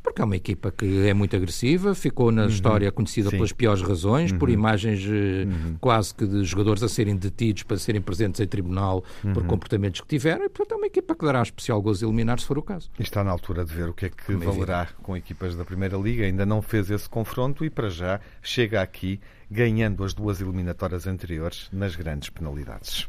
Porque é uma equipa que é muito agressiva, ficou na uhum. história conhecida Sim. pelas piores razões, uhum. por imagens eh, uhum. quase que de jogadores a serem detidos para serem presentes em tribunal por uhum. comportamentos que tiveram, e portanto é uma equipa que dará especial gozo eliminar se for o caso. E está na altura de ver o que é que Como valerá é com equipas da Primeira Liga, ainda não fez esse confronto e para já chega aqui ganhando as duas eliminatórias anteriores nas grandes penalidades.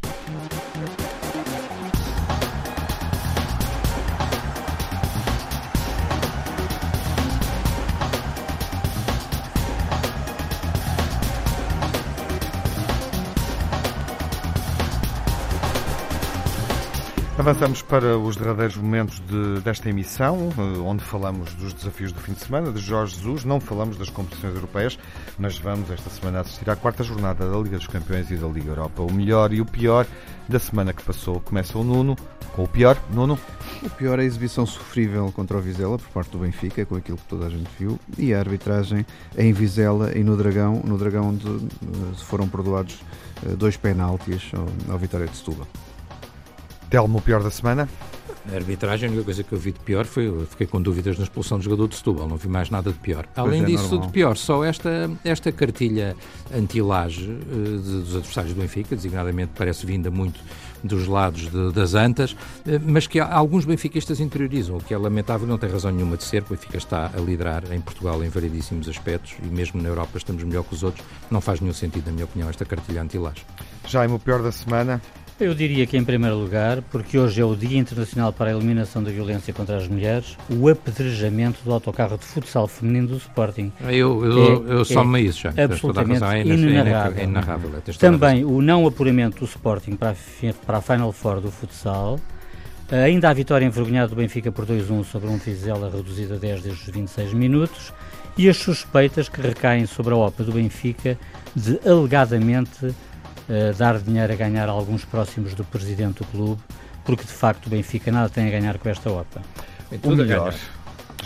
Avançamos para os derradeiros momentos de, desta emissão, eh, onde falamos dos desafios do fim de semana de Jorge Jesus. Não falamos das competições europeias, mas vamos esta semana assistir à quarta jornada da Liga dos Campeões e da Liga Europa. O melhor e o pior da semana que passou. Começa o Nuno, com o pior, Nuno. O pior é a exibição sofrível contra o Vizela por parte do Benfica, com aquilo que toda a gente viu, e a arbitragem em Vizela e no Dragão, no Dragão onde eh, foram perdoados eh, dois penaltis ao, ao Vitória de Setúbal. Telmo, o pior da semana? A arbitragem, a única coisa que eu vi de pior foi, eu fiquei com dúvidas na expulsão do jogador de Setúbal, não vi mais nada de pior. Além é disso, normal. de pior, só esta, esta cartilha anti-laje uh, dos adversários do Benfica, designadamente parece vinda muito dos lados de, das antas, uh, mas que alguns benfiquistas interiorizam, o que é lamentável não tem razão nenhuma de ser, o Benfica está a liderar em Portugal em variedíssimos aspectos e mesmo na Europa estamos melhor que os outros, não faz nenhum sentido, na minha opinião, esta cartilha anti-laje. Jaime, o pior da semana? Eu diria que, em primeiro lugar, porque hoje é o Dia Internacional para a Eliminação da Violência contra as Mulheres, o apedrejamento do autocarro de futsal feminino do Sporting. Eu, eu, é, eu somo é isso já. Absolutamente é inenarrável. É inenarrável. Também o não apuramento do Sporting para a, para a Final Four do futsal. Ainda a vitória envergonhada do Benfica por 2-1 sobre um Vizela reduzida a 10 desde os 26 minutos. E as suspeitas que recaem sobre a OPA do Benfica de alegadamente uh, dar dinheiro a ganhar a alguns próximos do presidente do clube, porque de facto o Benfica nada tem a ganhar com esta OPA. O melhor,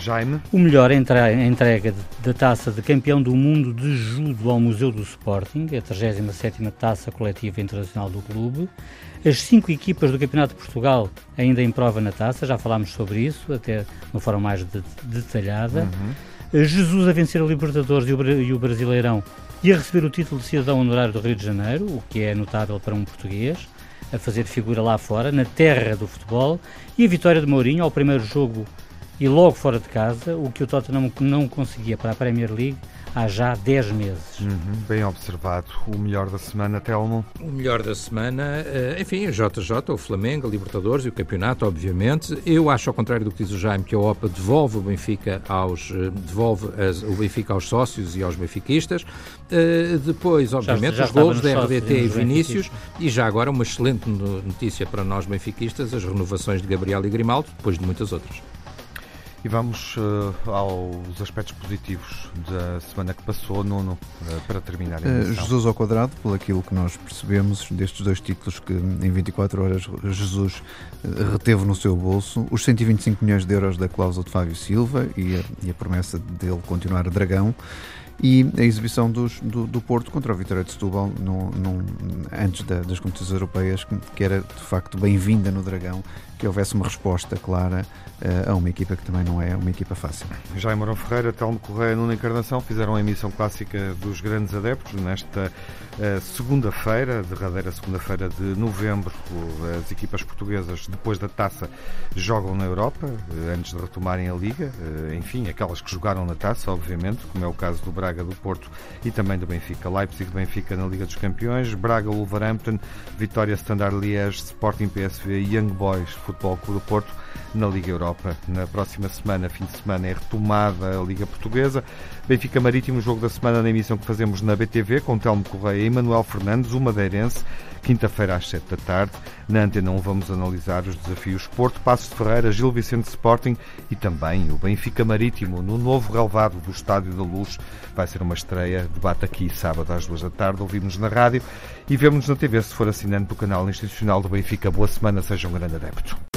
Jaime. O melhor é a entrega da taça de campeão do mundo de judo ao Museu do Sporting, a 37ª taça coletiva internacional do clube. As cinco equipas do Campeonato de Portugal ainda em prova na taça, já falámos sobre isso, até de uma forma mais de, detalhada. Uhum. Jesus a vencer a Libertadores e o, e o Brasileirão e a receber o título de cidadão honorário do Rio de Janeiro, o que é notável para um português, a fazer figura lá fora, na terra do futebol, e a vitória de Mourinho ao primeiro jogo e logo fora de casa, o que o Tottenham não conseguia para a Premier League há já 10 meses. Uhum, bem observado. O melhor da semana, Telmo? O melhor da semana, eh, enfim, a JJ, o Flamengo, a Libertadores e o Campeonato, obviamente. Eu acho, ao contrário do que diz o Jaime, que a OPA devolve o Benfica aos, eh, devolve as, o Benfica aos sócios e aos benfiquistas. Uh, depois, obviamente, já, já os gols da RDT e Vinícius. E já agora uma excelente notícia para nós benfiquistas, as renovações de Gabriel e Grimaldo, depois de muitas outras. E vamos uh, aos aspectos positivos da semana que passou, Nuno, uh, para terminar a uh, Jesus ao quadrado, pelo aquilo que nós percebemos destes dois títulos que em 24 horas Jesus reteve no seu bolso, os 125 milhões de euros da cláusula de Fábio Silva e a, e a promessa dele continuar dragão e a exibição dos, do, do, Porto contra o Vitória de Setúbal no, no, antes da, das competições europeias, que, que era de facto bem-vinda no Dragão, que houvesse uma resposta clara uh, a uma equipa que também não é uma equipa fácil. Jaime Morão Ferreira, Telmo Correia Nuno Encarnação fizeram a emissão clássica dos grandes adeptos nesta uh, segunda-feira, derradeira segunda-feira de novembro. As equipas portuguesas, depois da taça, jogam na Europa, uh, antes de retomarem a Liga. enfim, aquelas que jogaram na taça, obviamente, como é o caso do Braga, do Porto e também do Benfica. Leipzig Benfica na Liga dos Campeões, Braga Wolverhampton, Vitória Standard Liège, Sporting PSV e Young Boys Futebol Clube do Porto na Liga Europa. Na próxima semana, fim de semana, é retomada a Liga Portuguesa. Benfica Marítimo, jogo da semana na emissão que fazemos na BTV, com Telmo Correia e Manuel Fernandes, o madeirense, quinta-feira às 7 da tarde. Na Antena 1 vamos analisar os desafios Porto, Passos de Ferreira, Gil Vicente Sporting e também o Benfica Marítimo no novo relevado do Estádio da Luz. Vai ser uma estreia, debate aqui sábado às 2 da tarde, ouvimos na rádio e vemos na TV se for assinante do canal institucional do Benfica. Boa semana, seja um grande adepto.